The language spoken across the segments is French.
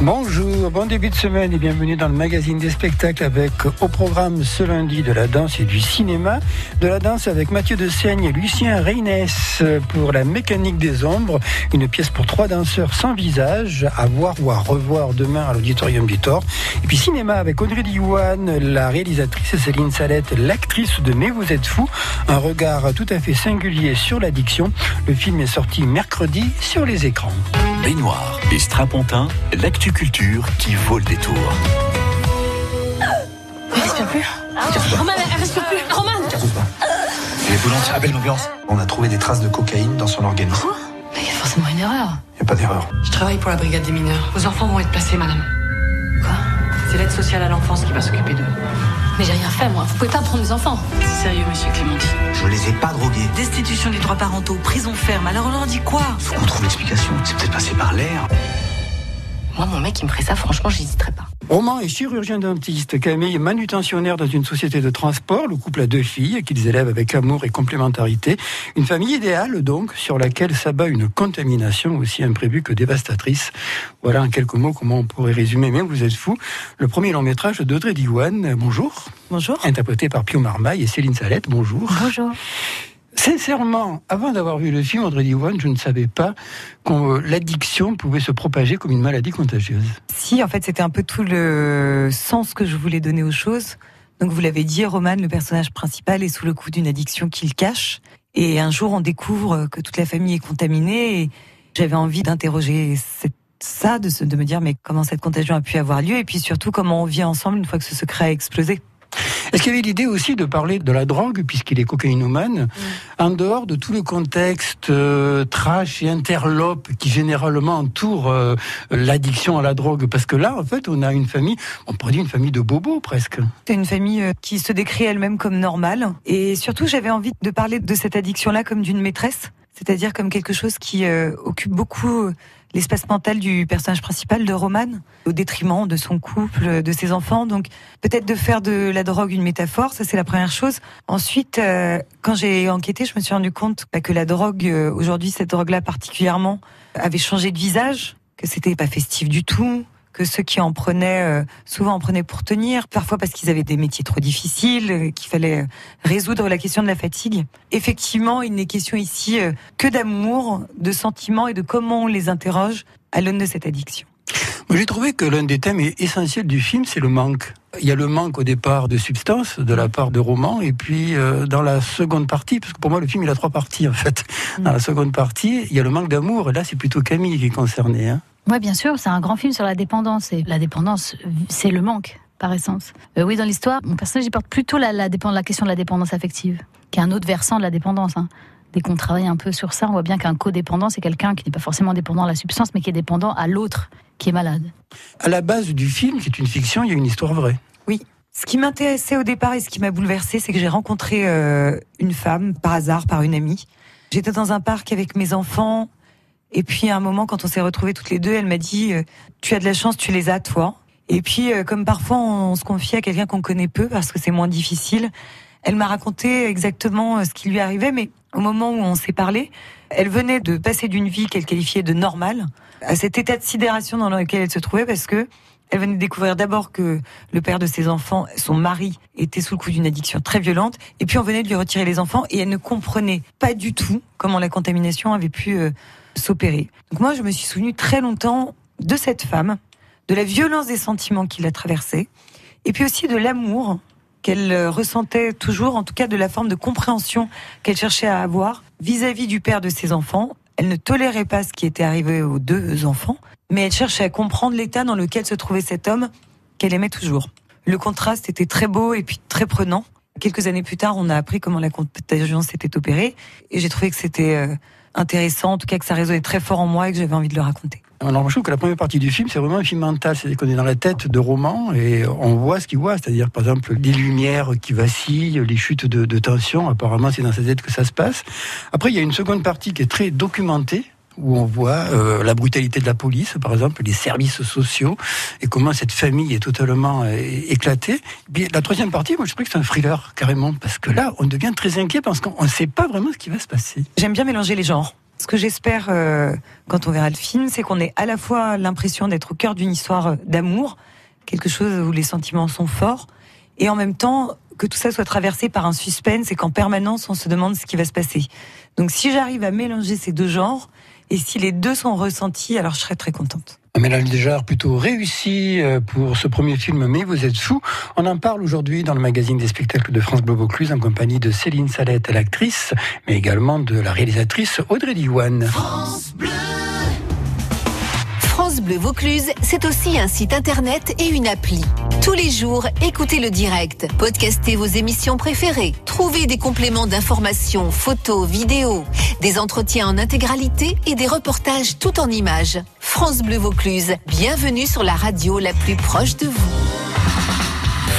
Bonjour, bon début de semaine et bienvenue dans le magazine des spectacles avec au programme ce lundi de la danse et du cinéma. De la danse avec Mathieu de Seigne et Lucien Reynès pour la mécanique des ombres, une pièce pour trois danseurs sans visage à voir ou à revoir demain à l'auditorium du Thor. Et puis cinéma avec Audrey Diwan, la réalisatrice et Céline Salette, l'actrice de Mais vous êtes fou, un regard tout à fait singulier sur l'addiction. Le film est sorti mercredi sur les écrans. Baignoire et Strapontin, culture qui vaut le détour. Elle respire plus. Roman, elle respire plus. Roman Elle est brûlante, appelle l'ambulance. On a trouvé des traces de cocaïne dans son organisme. Mais il y a forcément une erreur. Y a pas d'erreur. Je travaille pour la brigade des mineurs. Vos enfants vont être placés, madame. Quoi? C'est l'aide sociale à l'enfance qui va s'occuper d'eux. Mais j'ai rien fait, moi. Vous pouvez pas prendre mes enfants. C'est sérieux, monsieur Clémenti. Je les ai pas drogués. Destitution des droits parentaux, prison ferme. Alors on leur dit quoi? Faut qu'on trouve l'explication. C'est peut-être passé par l'air. Moi, mon mec, il me ferait ça, franchement, j'hésiterais pas. Roman est chirurgien dentiste. Camille est manutentionnaire dans une société de transport. Le couple a deux filles qu'ils élèvent avec amour et complémentarité. Une famille idéale, donc, sur laquelle s'abat une contamination aussi imprévue que dévastatrice. Voilà en quelques mots comment on pourrait résumer, mais vous êtes fou, le premier long métrage d'Audrey Diwan. Bonjour. Bonjour. Interprété par Pio Marmaille et Céline Salette. Bonjour. Bonjour. Sincèrement, avant d'avoir vu le film Audrey Diwan, je ne savais pas que euh, l'addiction pouvait se propager comme une maladie contagieuse. Si, en fait, c'était un peu tout le sens que je voulais donner aux choses. Donc, vous l'avez dit, Roman, le personnage principal, est sous le coup d'une addiction qu'il cache. Et un jour, on découvre que toute la famille est contaminée. Et j'avais envie d'interroger ça, de me dire, mais comment cette contagion a pu avoir lieu Et puis surtout, comment on vit ensemble une fois que ce secret a explosé. Est-ce qu'il y avait l'idée aussi de parler de la drogue, puisqu'il est cocaïnomane, en dehors de tout le contexte euh, trash et interlope qui généralement entoure euh, l'addiction à la drogue? Parce que là, en fait, on a une famille, on pourrait dire une famille de bobos presque. C'est une famille euh, qui se décrit elle-même comme normale. Et surtout, j'avais envie de parler de cette addiction-là comme d'une maîtresse, c'est-à-dire comme quelque chose qui euh, occupe beaucoup l'espace mental du personnage principal de Roman, au détriment de son couple, de ses enfants. Donc peut-être de faire de la drogue une métaphore, ça c'est la première chose. Ensuite, euh, quand j'ai enquêté, je me suis rendu compte bah, que la drogue, euh, aujourd'hui, cette drogue-là particulièrement, avait changé de visage, que c'était pas festif du tout, que ceux qui en prenaient euh, souvent en prenaient pour tenir, parfois parce qu'ils avaient des métiers trop difficiles, euh, qu'il fallait euh, résoudre la question de la fatigue. Effectivement, il n'est question ici que d'amour, de sentiments et de comment on les interroge à l'aune de cette addiction. J'ai trouvé que l'un des thèmes essentiels du film, c'est le manque. Il y a le manque au départ de substance de la part de Roman, et puis euh, dans la seconde partie, parce que pour moi le film il a trois parties en fait. Dans la seconde partie, il y a le manque d'amour, et là c'est plutôt Camille qui est concernée. Hein. Oui, bien sûr, c'est un grand film sur la dépendance. Et la dépendance, c'est le manque, par essence. Euh, oui, dans l'histoire, mon personnage, il porte plutôt la, la, dépend- la question de la dépendance affective, qui est un autre versant de la dépendance. hein. Dès qu'on travaille un peu sur ça, on voit bien qu'un codépendant, c'est quelqu'un qui n'est pas forcément dépendant à la substance, mais qui est dépendant à l'autre, qui est malade. À la base du film, qui est une fiction, il y a une histoire vraie. Ce qui m'intéressait au départ et ce qui m'a bouleversée, c'est que j'ai rencontré euh, une femme par hasard, par une amie. J'étais dans un parc avec mes enfants. Et puis à un moment, quand on s'est retrouvés toutes les deux, elle m'a dit euh, Tu as de la chance, tu les as, toi. Et puis, euh, comme parfois on se confie à quelqu'un qu'on connaît peu parce que c'est moins difficile, elle m'a raconté exactement euh, ce qui lui arrivait, mais au moment où on s'est parlé, elle venait de passer d'une vie qu'elle qualifiait de normale à cet état de sidération dans lequel elle se trouvait parce que elle venait de découvrir d'abord que le père de ses enfants, son mari, était sous le coup d'une addiction très violente, et puis on venait de lui retirer les enfants, et elle ne comprenait pas du tout comment la contamination avait pu euh, s'opérer. Donc moi, je me suis souvenue très longtemps de cette femme, de la violence des sentiments qui la traversaient, et puis aussi de l'amour qu'elle euh, ressentait toujours, en tout cas de la forme de compréhension qu'elle cherchait à avoir vis-à-vis du père de ses enfants. Elle ne tolérait pas ce qui était arrivé aux deux enfants, mais elle cherchait à comprendre l'état dans lequel se trouvait cet homme qu'elle aimait toujours. Le contraste était très beau et puis très prenant. Quelques années plus tard, on a appris comment la contagion s'était opérée, et j'ai trouvé que c'était euh, intéressant, en tout cas que ça résonnait très fort en moi et que j'avais envie de le raconter. Alors, je trouve que la première partie du film, c'est vraiment un film mental. C'est-à-dire qu'on est dans la tête de Roman et on voit ce qu'il voit. C'est-à-dire, par exemple, les lumières qui vacillent, les chutes de, de tension. Apparemment, c'est dans sa tête que ça se passe. Après, il y a une seconde partie qui est très documentée où on voit euh, la brutalité de la police, par exemple, les services sociaux, et comment cette famille est totalement euh, éclatée. Puis, la troisième partie, moi, je trouve que c'est un thriller, carrément, parce que là, on devient très inquiet parce qu'on ne sait pas vraiment ce qui va se passer. J'aime bien mélanger les genres. Ce que j'espère euh, quand on verra le film, c'est qu'on ait à la fois l'impression d'être au cœur d'une histoire euh, d'amour, quelque chose où les sentiments sont forts, et en même temps que tout ça soit traversé par un suspense et qu'en permanence on se demande ce qui va se passer. Donc si j'arrive à mélanger ces deux genres, et si les deux sont ressentis, alors je serais très contente. Un mélange déjà plutôt réussi euh, pour ce premier film, mais vous êtes fou. On en parle aujourd'hui dans le magazine des spectacles de France Bleu en compagnie de Céline Salette, l'actrice, mais également de la réalisatrice Audrey Diwan. France Vaucluse, c'est aussi un site internet et une appli. Tous les jours, écoutez le direct, podcastez vos émissions préférées, trouvez des compléments d'informations, photos, vidéos, des entretiens en intégralité et des reportages tout en images. France Bleu Vaucluse, bienvenue sur la radio la plus proche de vous.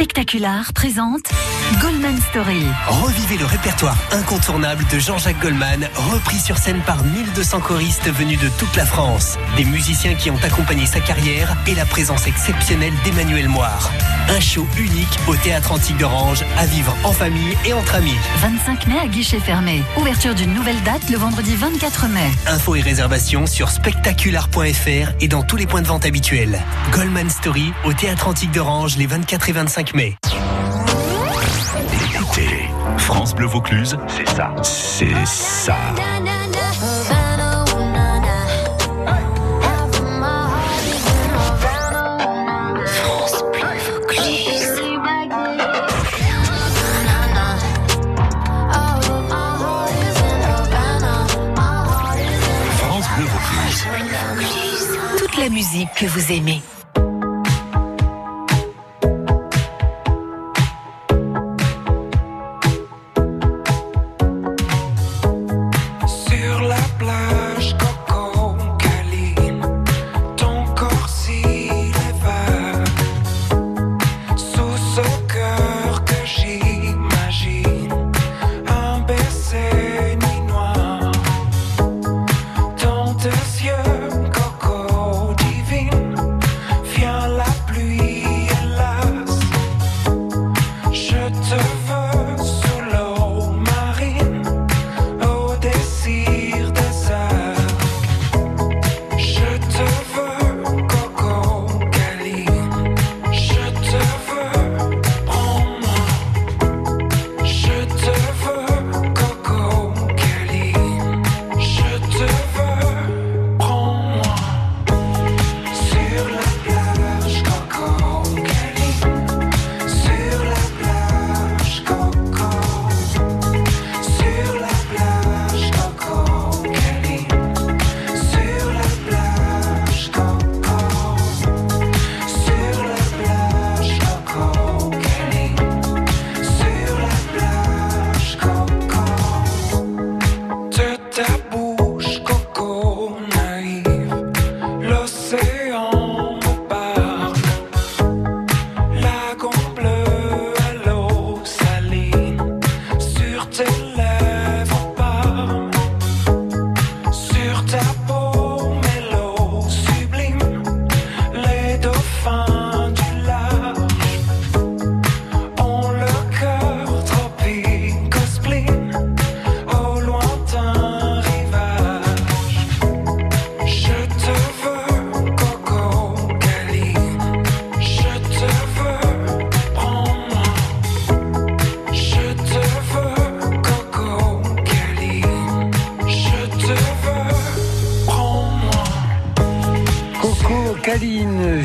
Spectacular présente Goldman Story. Revivez le répertoire incontournable de Jean-Jacques Goldman, repris sur scène par 1200 choristes venus de toute la France. Des musiciens qui ont accompagné sa carrière et la présence exceptionnelle d'Emmanuel Moire. Un show unique au Théâtre Antique d'Orange, à vivre en famille et entre amis. 25 mai à guichet fermé. Ouverture d'une nouvelle date le vendredi 24 mai. Infos et réservations sur spectacular.fr et dans tous les points de vente habituels. Goldman Story au Théâtre Antique d'Orange les 24 et 25 mai. Écoutez, France Bleu Vaucluse, c'est ça. C'est ça. France Bleu Vaucluse. France Bleu Vaucluse. Toute la musique que vous aimez.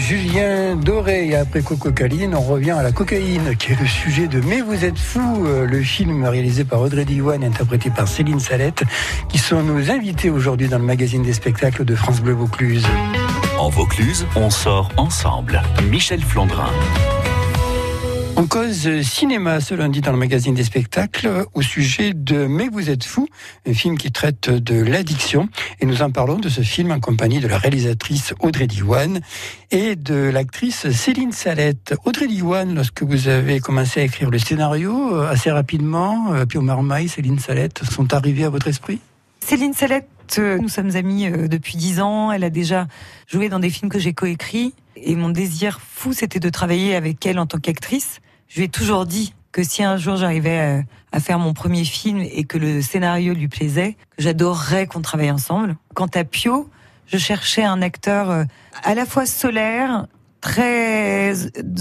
Julien Doré. Et après Coco Caline, on revient à la cocaïne, qui est le sujet de Mais vous êtes fou, euh, le film réalisé par Audrey Diwan et interprété par Céline Salette, qui sont nos invités aujourd'hui dans le magazine des spectacles de France Bleu Vaucluse. En Vaucluse, on sort ensemble. Michel Flandrin. On cause cinéma ce lundi dans le magazine des spectacles au sujet de Mais vous êtes fou, un film qui traite de l'addiction. Et nous en parlons de ce film en compagnie de la réalisatrice Audrey Diwan et de l'actrice Céline Salette. Audrey Diwan, lorsque vous avez commencé à écrire le scénario, euh, assez rapidement, euh, Pio Marmaille, Céline Salette sont arrivés à votre esprit? Céline Salette, euh, nous sommes amis euh, depuis dix ans. Elle a déjà joué dans des films que j'ai coécrits. Et mon désir fou, c'était de travailler avec elle en tant qu'actrice. Je lui ai toujours dit que si un jour j'arrivais à, à faire mon premier film et que le scénario lui plaisait, que j'adorerais qu'on travaille ensemble. Quant à Pio, je cherchais un acteur euh, à la fois solaire, très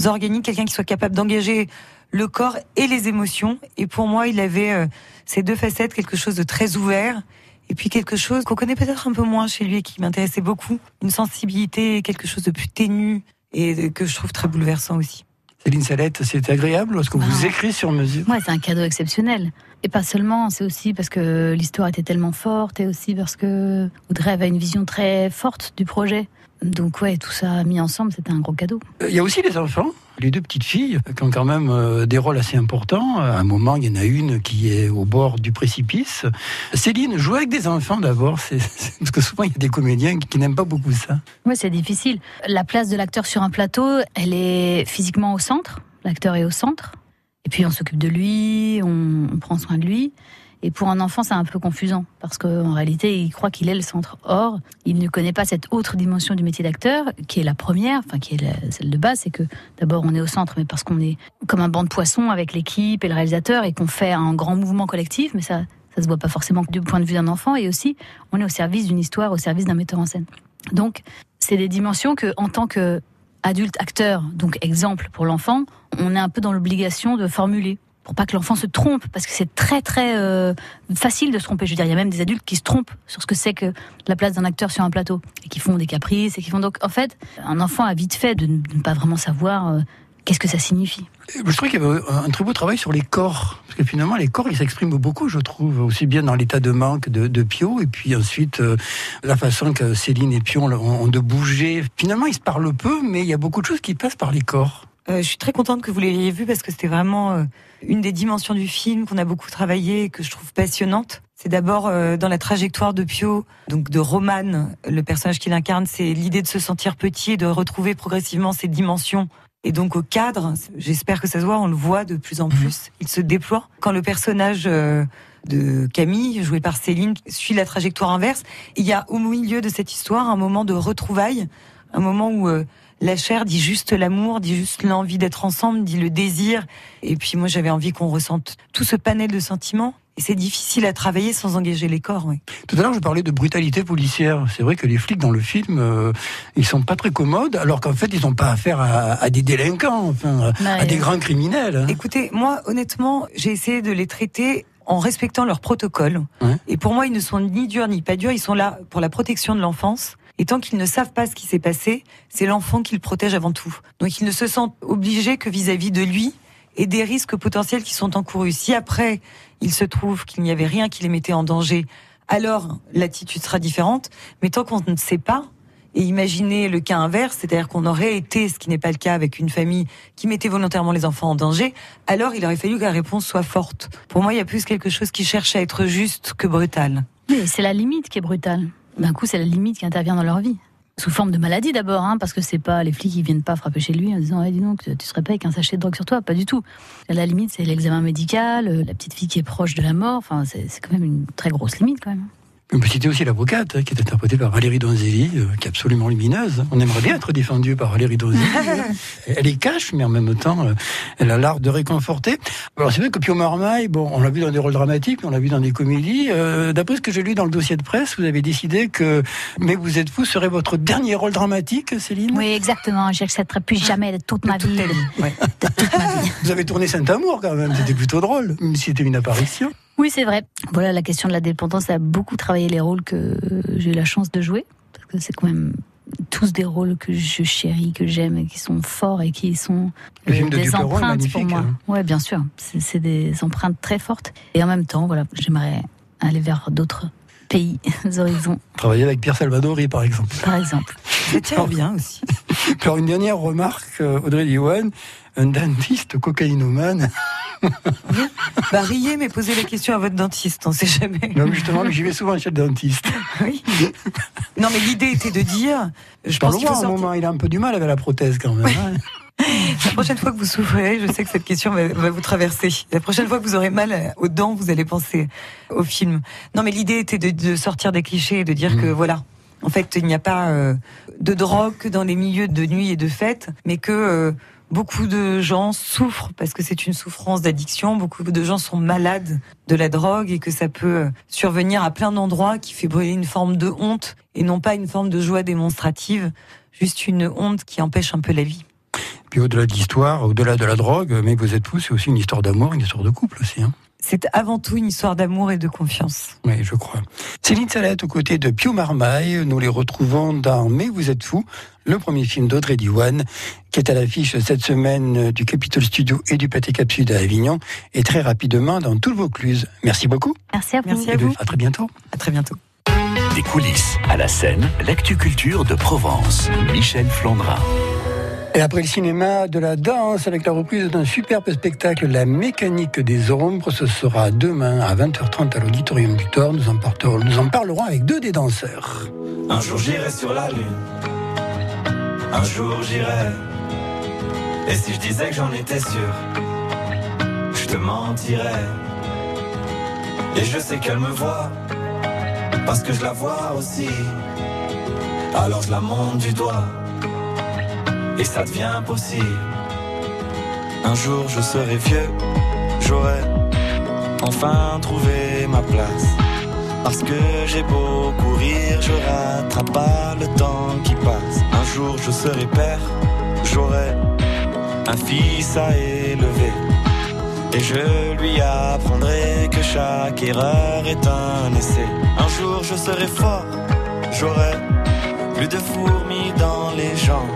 organique, quelqu'un qui soit capable d'engager le corps et les émotions. Et pour moi, il avait euh, ces deux facettes, quelque chose de très ouvert. Et puis quelque chose qu'on connaît peut-être un peu moins chez lui et qui m'intéressait beaucoup. Une sensibilité, quelque chose de plus ténu et que je trouve très bouleversant aussi. Céline Salette, c'est agréable lorsque vous Ah. écrivez sur mesure Ouais, c'est un cadeau exceptionnel. Et pas seulement, c'est aussi parce que l'histoire était tellement forte et aussi parce que Audrey avait une vision très forte du projet. Donc ouais, tout ça mis ensemble, c'était un gros cadeau. Euh, Il y a aussi les enfants, les deux petites filles qui ont quand même euh, des rôles assez importants. À un moment, il y en a une qui est au bord du précipice. Céline, jouer avec des enfants d'abord, c'est parce que souvent il y a des comédiens qui, n'aiment pas beaucoup ça. Ouais, c'est difficile. La place de l'acteur sur un plateau, elle est physiquement au centre. L'acteur est au centre. Et puis on s'occupe de lui, on prend soin de lui. Et pour un enfant, c'est un peu confusant parce qu'en réalité, il croit qu'il est le centre. Or, il ne connaît pas cette autre dimension du métier d'acteur, qui est la première, enfin qui est celle de base, c'est que d'abord on est au centre, mais parce qu'on est comme un banc de poissons avec l'équipe et le réalisateur et qu'on fait un grand mouvement collectif, mais ça, ça se voit pas forcément du point de vue d'un enfant. Et aussi, on est au service d'une histoire, au service d'un metteur en scène. Donc, c'est des dimensions que, en tant que adulte acteur, donc exemple pour l'enfant, on est un peu dans l'obligation de formuler pour pas que l'enfant se trompe, parce que c'est très très euh, facile de se tromper. Je veux dire, il y a même des adultes qui se trompent sur ce que c'est que la place d'un acteur sur un plateau et qui font des caprices et qui font donc en fait un enfant a vite fait de ne pas vraiment savoir euh, qu'est-ce que ça signifie. Je trouve qu'il y avait un très beau travail sur les corps. Parce que finalement, les corps, ils s'expriment beaucoup, je trouve, aussi bien dans l'état de manque de, de Pio, et puis ensuite, euh, la façon que Céline et Pio ont, ont de bouger. Finalement, ils se parlent peu, mais il y a beaucoup de choses qui passent par les corps. Euh, je suis très contente que vous l'ayez vu parce que c'était vraiment euh, une des dimensions du film qu'on a beaucoup travaillé et que je trouve passionnante. C'est d'abord euh, dans la trajectoire de Pio, donc de Roman, le personnage qu'il incarne, c'est l'idée de se sentir petit et de retrouver progressivement ses dimensions. Et donc au cadre, j'espère que ça se voit, on le voit de plus en plus, il se déploie. Quand le personnage de Camille, joué par Céline, suit la trajectoire inverse, il y a au milieu de cette histoire un moment de retrouvailles, un moment où la chair dit juste l'amour, dit juste l'envie d'être ensemble, dit le désir. Et puis moi, j'avais envie qu'on ressente tout ce panel de sentiments. Et c'est difficile à travailler sans engager les corps, oui. Tout à l'heure, je parlais de brutalité policière. C'est vrai que les flics dans le film, euh, ils sont pas très commodes, alors qu'en fait, ils n'ont pas affaire à, à des délinquants, enfin, à des grands criminels. hein. Écoutez, moi, honnêtement, j'ai essayé de les traiter en respectant leur protocole. Ouais. Et pour moi, ils ne sont ni durs ni pas durs. Ils sont là pour la protection de l'enfance. Et tant qu'ils ne savent pas ce qui s'est passé, c'est l'enfant qu'ils protègent avant tout. Donc ils ne se sentent obligés que vis-à-vis de lui et des risques potentiels qui sont encourus. Si après, il se trouve qu'il n'y avait rien qui les mettait en danger, alors l'attitude sera différente. Mais tant qu'on ne sait pas, et imaginez le cas inverse, c'est-à-dire qu'on aurait été, ce qui n'est pas le cas avec une famille qui mettait volontairement les enfants en danger, alors il aurait fallu que la réponse soit forte. Pour moi, il y a plus quelque chose qui cherche à être juste que brutal. Mais c'est la limite qui est brutale. D'un coup, c'est la limite qui intervient dans leur vie. Sous forme de maladie d'abord, hein, parce que c'est pas les flics qui viennent pas frapper chez lui en disant eh, dis donc tu serais pas avec un sachet de drogue sur toi, pas du tout. La limite, c'est l'examen médical, euh, la petite fille qui est proche de la mort. Enfin, c'est quand même une très grosse limite quand même. On peut citer aussi l'avocate, hein, qui est interprétée par Valérie Donzelli, euh, qui est absolument lumineuse. On aimerait bien être défendu par Valérie Donzelli. elle est cache, mais en même temps, euh, elle a l'art de réconforter. Alors c'est vrai que Pio Marmaille, bon, on l'a vu dans des rôles dramatiques, on l'a vu dans des comédies. Euh, D'après ce que j'ai lu dans le dossier de presse, vous avez décidé que Mais vous êtes fou serait votre dernier rôle dramatique, Céline? Oui, exactement. J'accepterai plus jamais de toute ma vie. Vous avez tourné Saint-Amour quand même, c'était plutôt drôle, même si c'était une apparition. Oui, c'est vrai. Voilà, la question de la dépendance a beaucoup travaillé les rôles que j'ai eu la chance de jouer. Parce que c'est quand même tous des rôles que je chéris, que j'aime, et qui sont forts et qui sont euh, des empreintes pour moi. hein. Ouais, bien sûr. C'est des empreintes très fortes. Et en même temps, voilà, j'aimerais aller vers d'autres pays, horizons, Travailler avec Pierre Salvadori, par exemple. par exemple. Ça tient bien aussi. Alors une dernière remarque, euh, Audrey Diwan, un dentiste cocaïnomane. Bah, riez, mais posez la question à votre dentiste, on sait jamais. Non, mais justement, j'y vais souvent chez le dentiste. Oui. Non, mais l'idée était de dire, je pense qu'il faut sortir. moment, il a un peu du mal avec la prothèse quand même. hein. La prochaine fois que vous souffrez, je sais que cette question va, va vous traverser. La prochaine fois que vous aurez mal aux dents, vous allez penser au film. Non, mais l'idée était de, de sortir des clichés et de dire que voilà. En fait, il n'y a pas euh, de drogue que dans les milieux de nuit et de fête, mais que euh, beaucoup de gens souffrent parce que c'est une souffrance d'addiction. Beaucoup de gens sont malades de la drogue et que ça peut survenir à plein d'endroits qui fait brûler une forme de honte et non pas une forme de joie démonstrative, juste une honte qui empêche un peu la vie. Puis au-delà de l'histoire, au-delà de la drogue, mais vous êtes fous, c'est aussi une histoire d'amour, une histoire de couple aussi. Hein. C'est avant tout une histoire d'amour et de confiance. Oui, je crois. Céline Salette aux côtés de Pio Marmaille. Nous les retrouvons dans Mais vous êtes fous, le premier film d'Audrey Diwan, qui est à l'affiche cette semaine du Capitol Studio et du Pâté Cap Sud à Avignon, et très rapidement dans tout le Vaucluse. Merci beaucoup. Merci à vous. Merci à vous. À très bientôt. À très bientôt. Des coulisses à la scène, l'actu-culture de Provence. Michel Flandrin. Et après le cinéma, de la danse avec la reprise d'un superbe spectacle, La mécanique des ombres, ce sera demain à 20h30 à l'Auditorium du Thor. Nous en, nous en parlerons avec deux des danseurs. Un jour j'irai sur la lune. Un jour j'irai. Et si je disais que j'en étais sûr, je te mentirais. Et je sais qu'elle me voit, parce que je la vois aussi. Alors je la monte du doigt, et ça devient possible. Un jour je serai vieux, j'aurai enfin trouvé ma place. Parce que j'ai beau courir, je rattrape pas le temps qui passe. Un jour je serai père, j'aurai un fils à élever. Et je lui apprendrai que chaque erreur est un essai. Un jour je serai fort, j'aurai plus de fourmis dans les jambes.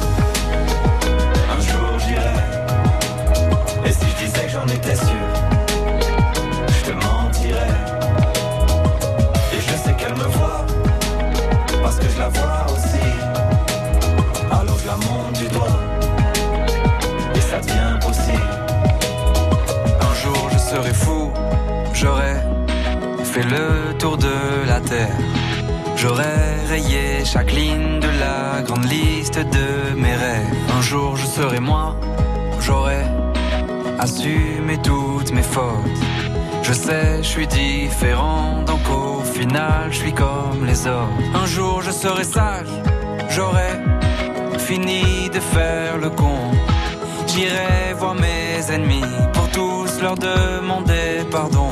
fait le tour de la terre. J'aurai rayé chaque ligne de la grande liste de mes rêves. Un jour je serai moi, j'aurai assumé toutes mes fautes. Je sais, je suis différent, donc au final je suis comme les autres. Un jour je serai sage, j'aurai fini de faire le con. J'irai voir mes ennemis pour tous leur demander pardon.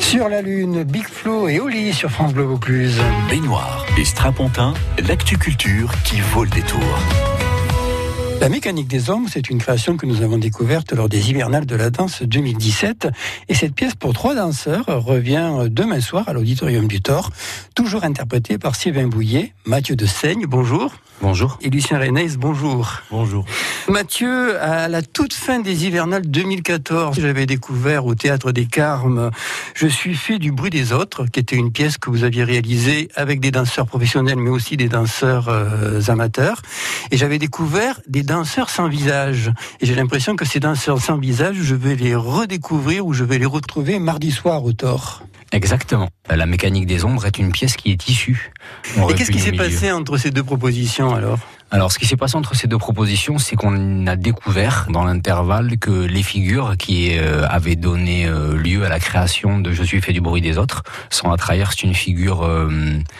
Sur la Lune, Big Flo et Oli sur France Bleu Vaucluse. Baignoire et Strapontin, l'actu-culture qui vaut le détour. La mécanique des hommes, c'est une création que nous avons découverte lors des hivernales de la danse 2017. Et cette pièce pour trois danseurs revient demain soir à l'Auditorium du Thor, toujours interprétée par Sylvain Bouillet, Mathieu de Seigne, bonjour. Bonjour. Et Lucien Reynès, bonjour. Bonjour. Mathieu, à la toute fin des hivernales 2014, j'avais découvert au Théâtre des Carmes Je suis fait du bruit des autres, qui était une pièce que vous aviez réalisée avec des danseurs professionnels, mais aussi des danseurs euh, amateurs. Et j'avais découvert des danseurs sans visage. Et j'ai l'impression que ces danseurs sans visage, je vais les redécouvrir ou je vais les retrouver mardi soir au Thor. Exactement. La mécanique des ombres est une pièce qui est issue. Et qu'est-ce qui s'est passé entre ces deux propositions alors? Alors, ce qui s'est passé entre ces deux propositions, c'est qu'on a découvert dans l'intervalle que les figures qui euh, avaient donné euh, lieu à la création de Je suis fait du bruit des autres, sans la trahir, c'est une figure euh,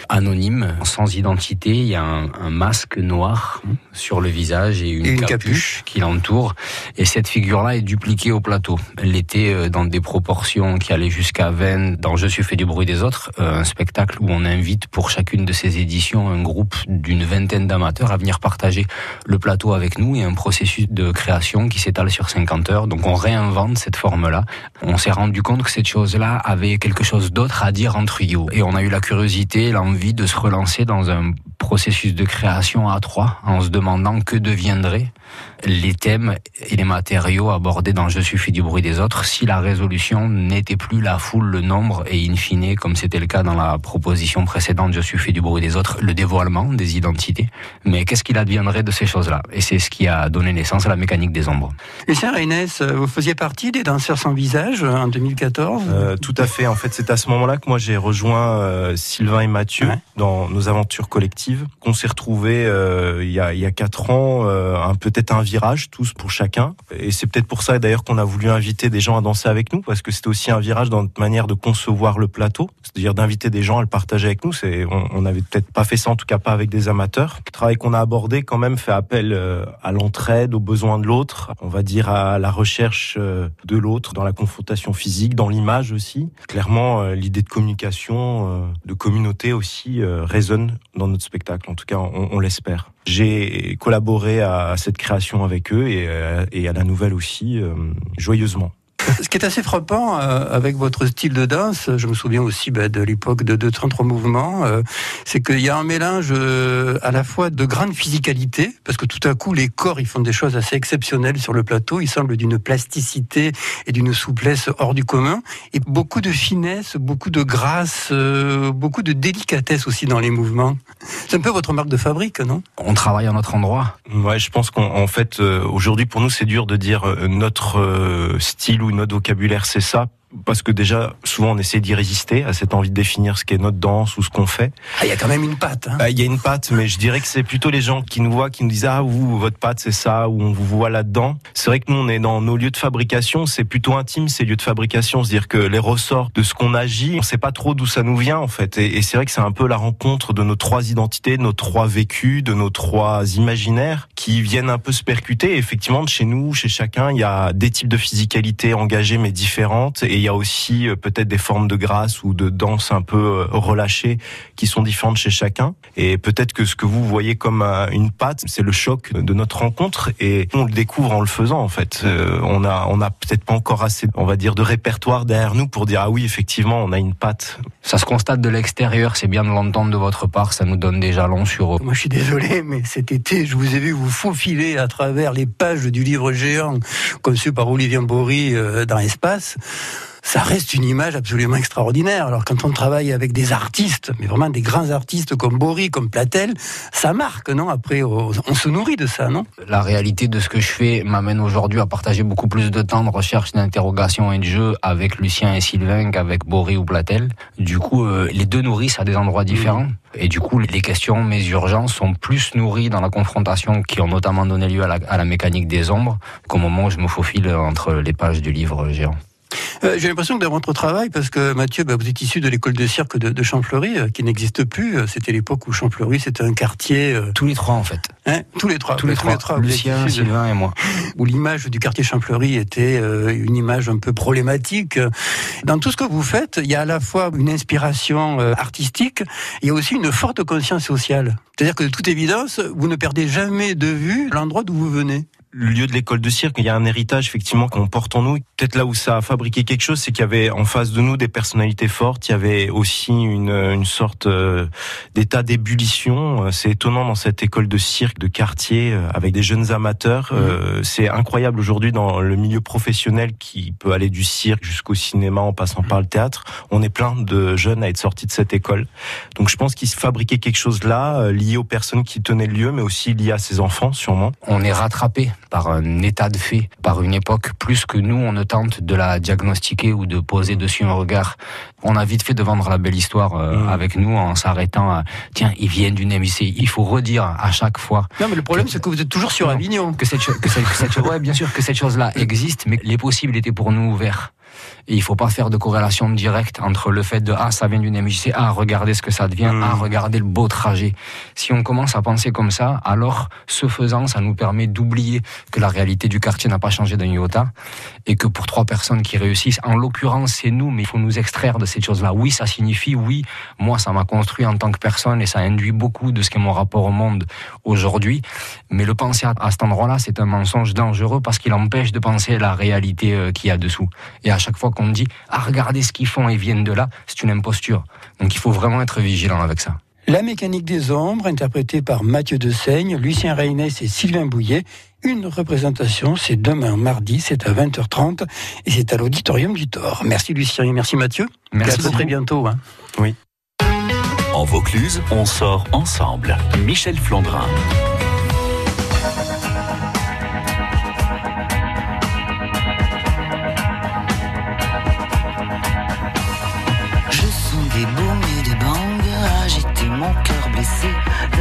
anonyme, sans identité. Il y a un, un, masque noir sur le visage et une, et une capuche, capuche, qui l'entoure. Et cette figure-là est dupliquée au plateau. Elle était dans des proportions qui allaient jusqu'à 20 dans Je suis fait du bruit des autres, un spectacle où on invite pour chacune de ces éditions un groupe d'une vingtaine d'amateurs à venir partager le plateau avec nous et un processus de création qui s'étale sur 50 heures. Donc on réinvente cette forme-là. On s'est rendu compte que cette chose-là avait quelque chose d'autre à dire en trio. Et on a eu la curiosité, l'envie de se relancer dans un processus de création à trois en se demandant que deviendraient les thèmes et les matériaux abordés dans Je suffis du bruit des autres si la résolution n'était plus la foule, le nombre et in fine, comme c'était le cas dans la proposition précédente Je suffis du bruit des autres, le dévoilement des identités. Mais qu'est-ce qu'il adviendrait de ces choses-là? Et c'est ce qui a donné naissance à la mécanique des ombres. Lucien Reynès, vous faisiez partie des danseurs sans visage en 2014 euh, Tout à fait. En fait, c'est à ce moment-là que moi j'ai rejoint euh, Sylvain et Mathieu ouais. dans nos aventures collectives. Qu'on s'est retrouvés euh, il, y a, il quatre ans, un peut-être un virage tous pour chacun. Et c'est peut-être pour ça d'ailleurs qu'on a voulu inviter des gens à danser avec nous parce que c'était aussi un virage dans notre manière de concevoir le plateau, c'est-à-dire d'inviter des gens à le partager avec nous. On, on avait peut-être pas fait ça, en tout cas pas avec des amateurs. Le travail qu'on a abordé quand même fait appel euh, à l'entraide, aux besoins de l'autre, on va dire à la recherche euh, de l'autre dans la confrontation physique, dans l'image aussi. Clairement, euh, l'idée de communication, de communauté aussi résonne dans notre spectacle. En tout cas, on, l'espère. J'ai collaboré à cette création avec eux et, et à la nouvelle aussi, joyeusement. Ce qui est assez frappant euh, avec votre style de danse, je me souviens aussi bah, de l'époque de 233 mouvements, euh, c'est qu'il y a un mélange euh, à la fois de grande physicalité, parce que tout à coup les corps ils font des choses assez exceptionnelles sur le plateau, ils semblent d'une plasticité et d'une souplesse hors du commun, et beaucoup de finesse, beaucoup de grâce, beaucoup de délicatesse aussi dans les mouvements. C'est un peu votre marque de fabrique, non? On travaille à notre endroit. Ouais, je pense qu'en fait aujourd'hui pour nous c'est dur de dire notre style ou notre vocabulaire, c'est ça parce que déjà, souvent, on essaie d'y résister à cette envie de définir ce qu'est notre danse ou ce qu'on fait. Ah, il y a quand même une patte. Hein ah, il y a une patte, mais je dirais que c'est plutôt les gens qui nous voient, qui nous disent ah vous, votre patte c'est ça, ou on vous voit là-dedans. C'est vrai que nous, on est dans nos lieux de fabrication, c'est plutôt intime ces lieux de fabrication, c'est-à-dire que les ressorts de ce qu'on agit, on sait pas trop d'où ça nous vient en fait. Et, et c'est vrai que c'est un peu la rencontre de nos trois identités, de nos trois vécus, de nos trois imaginaires qui viennent un peu se percuter. Et effectivement, de chez nous, chez chacun, il y a des types de physicalité engagées mais différentes, et y a aussi peut-être des formes de grâce ou de danse un peu relâchées qui sont différentes chez chacun. Et peut-être que ce que vous voyez comme une patte, c'est le choc de notre rencontre et on le découvre en le faisant en fait. Euh, on a on a peut-être pas encore assez, on va dire, de répertoire derrière nous pour dire ah oui effectivement on a une patte. Ça se constate de l'extérieur, c'est bien de l'entendre de votre part, ça nous donne des jalons sur. Moi je suis désolé, mais cet été je vous ai vu vous faufiler à travers les pages du livre géant conçu par Olivier Bory dans l'espace ça reste une image absolument extraordinaire. Alors quand on travaille avec des artistes, mais vraiment des grands artistes comme Bory, comme Platel, ça marque, non? Après, on se nourrit de ça, non? La réalité de ce que je fais m'amène aujourd'hui à partager beaucoup plus de temps de recherche, d'interrogation et de jeu avec Lucien et Sylvain qu'avec Bory ou Platel. Du coup, euh, les deux nourrissent à des endroits différents. Mmh. Et du coup, les questions, mes urgences sont plus nourries dans la confrontation qui ont notamment donné lieu à la, à la mécanique des ombres qu'au moment où je me faufile entre les pages du livre géant. Euh, J'ai l'impression que dans votre travail, parce que Mathieu, bah, vous êtes issu de l'école de cirque de, de Champfleury, euh, qui n'existe plus. C'était l'époque où Champfleury, c'était un quartier. Euh... Tous les trois, en fait. Hein tous les trois. Tous les, tous les trois. Lucien, Sylvain et moi. Où l'image du quartier Champfleury était euh, une image un peu problématique. Dans tout ce que vous faites, il y a à la fois une inspiration euh, artistique, il y a aussi une forte conscience sociale. C'est-à-dire que de toute évidence, vous ne perdez jamais de vue l'endroit d'où vous venez le lieu de l'école de cirque, il y a un héritage effectivement qu'on porte en nous. Peut-être là où ça a fabriqué quelque chose, c'est qu'il y avait en face de nous des personnalités fortes. Il y avait aussi une, une sorte euh, d'état d'ébullition. C'est étonnant dans cette école de cirque de quartier euh, avec des jeunes amateurs. Mmh. Euh, c'est incroyable aujourd'hui dans le milieu professionnel qui peut aller du cirque jusqu'au cinéma en passant mmh. par le théâtre. On est plein de jeunes à être sortis de cette école. Donc je pense qu'il se fabriquait quelque chose là lié aux personnes qui tenaient le lieu, mais aussi lié à ses enfants sûrement. On est rattrapé par un état de fait, par une époque, plus que nous, on ne tente de la diagnostiquer ou de poser dessus un regard. On a vite fait de vendre la belle histoire euh, Mmh. avec nous en s'arrêtant à, tiens, ils viennent d'une MIC. Il faut redire à chaque fois. Non, mais le problème, c'est que vous êtes toujours sur Avignon. Que cette, que cette, que cette- ouais, bien sûr que cette chose-là existe, mais les possibles étaient pour nous ouverts. Et il faut pas faire de corrélation directe entre le fait de ah ça vient d'une MJC, ah regardez ce que ça devient, ah regardez le beau trajet. Si on commence à penser comme ça, alors ce faisant, ça nous permet d'oublier que la réalité du quartier n'a pas changé d'un iota et que pour trois personnes qui réussissent, en l'occurrence c'est nous, mais il faut nous extraire de cette chose-là. Oui, ça signifie, oui, moi ça m'a construit en tant que personne et ça induit beaucoup de ce qu'est mon rapport au monde aujourd'hui. Mais le penser à, cet endroit-là, c'est un mensonge dangereux parce qu'il empêche de penser la réalité euh, qu'il y a dessous. Et à chaque fois qu'on dit ah regardez ce qu'ils font et viennent de là, c'est une imposture. Donc il faut vraiment être vigilant avec ça. La mécanique des ombres, interprétée par Mathieu Dessaigne, Lucien Reynès et Sylvain Bouillet. Une représentation, c'est demain mardi, c'est à 20h30 et c'est à l'auditorium du Thor. Merci Lucien et merci Mathieu. Merci Et à très, très bientôt. Hein. Oui. En Vaucluse, on sort ensemble. Michel Flandrin.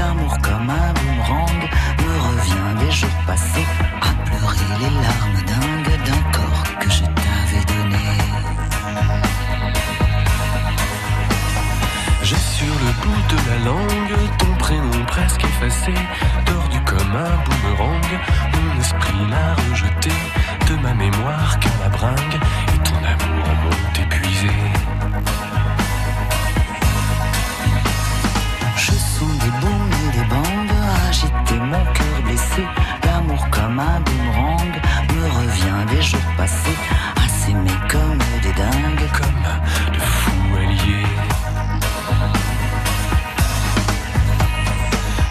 L'amour comme un boomerang me revient des jours passés à pleurer les larmes dingues d'un corps que je t'avais donné. J'ai sur le bout de la langue ton prénom presque effacé, tordu comme un boomerang. Mon esprit l'a rejeté de ma mémoire qu'à la bringue, mon cœur blessé. L'amour comme un boomerang me revient des jours passés s'aimer comme des dingues. Comme de fous alliés.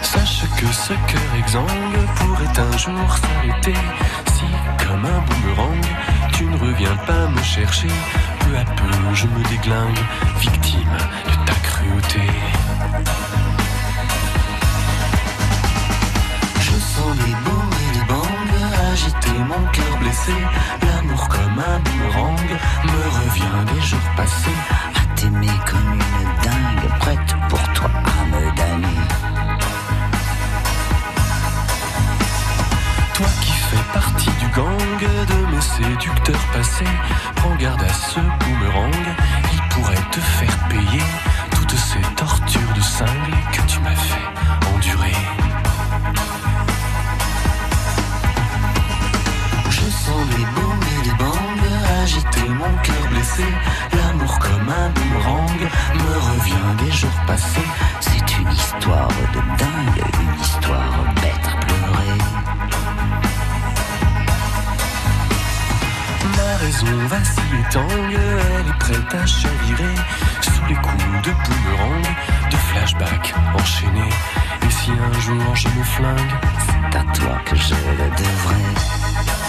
Sache que ce cœur exsangue pourrait un jour s'arrêter si, comme un boomerang, tu ne reviens pas me chercher. Peu à peu, je me déglingue, victime de ta cruauté. Mon cœur blessé. L'amour comme un boomerang me revient des jours passés à t'aimer comme une dingue, prête pour toi à me damner. Toi qui fais partie du gang de mes séducteurs passés, prends garde à ce boomerang, il pourrait te faire payer toutes ces tortures de cinglé que tu m'as fait endurer. Sens des booms et des bangs agiter mon cœur blessé. L'amour comme un boomerang me revient des jours passés. C'est une histoire de dingue, une histoire bête à pleurer. Ma raison vacille et tangue, elle est prête à chavirer sous les coups de boomerang, de flashback enchaînés. Et si un jour je me flingue, c'est à toi que je le devrais.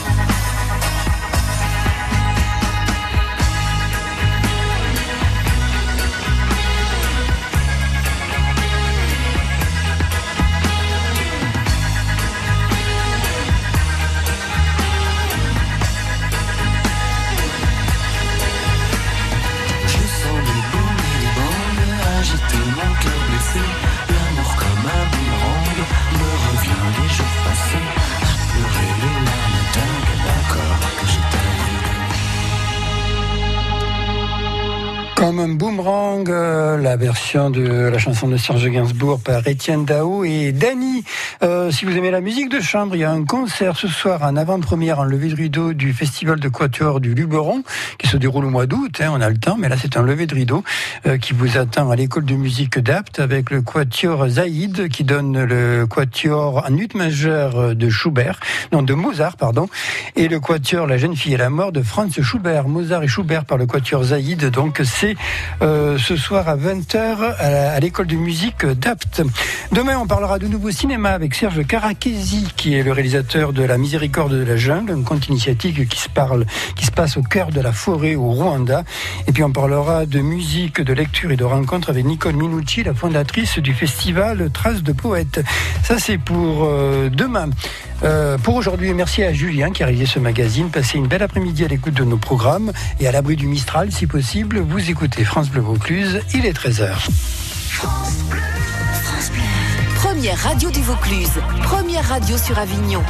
Boomerang, euh, la version de la chanson de Serge Gainsbourg par Étienne Dao et Dany. Euh, si vous aimez la musique de chambre, il y a un concert ce soir en avant-première en levée de rideau du festival de quatuor du Luberon qui se déroule au mois d'août. hein, on a le temps, mais là c'est un lever de rideau euh, qui vous attend à l'école de musique d'Apt avec le quatuor Zaïd qui donne le quatuor en ut majeur de Schubert, non de Mozart pardon, et le quatuor La jeune fille et la mort de Franz Schubert. Mozart et Schubert par le quatuor Zaïd. Donc c'est euh, ce soir à 20h à, l'école de musique d'Apt. Demain, on parlera de nouveau cinéma avec Serge Karakesi, qui est le réalisateur de La Miséricorde de la jungle, un conte initiatique qui se parle, qui se passe au cœur de la forêt au Rwanda. Et puis on parlera de musique, de lecture et de rencontre avec Nicole Minucci, la fondatrice du festival Traces de poètes. Ça, c'est pour euh, demain. Euh, pour aujourd'hui, merci à Julien qui a réalisé ce magazine. Passez une belle après-midi à l'écoute de nos programmes et à l'abri du Mistral, si possible, vous écoutez France Bleu Vaucluse. Il est 13h. Première radio du Vaucluse, première radio sur Avignon.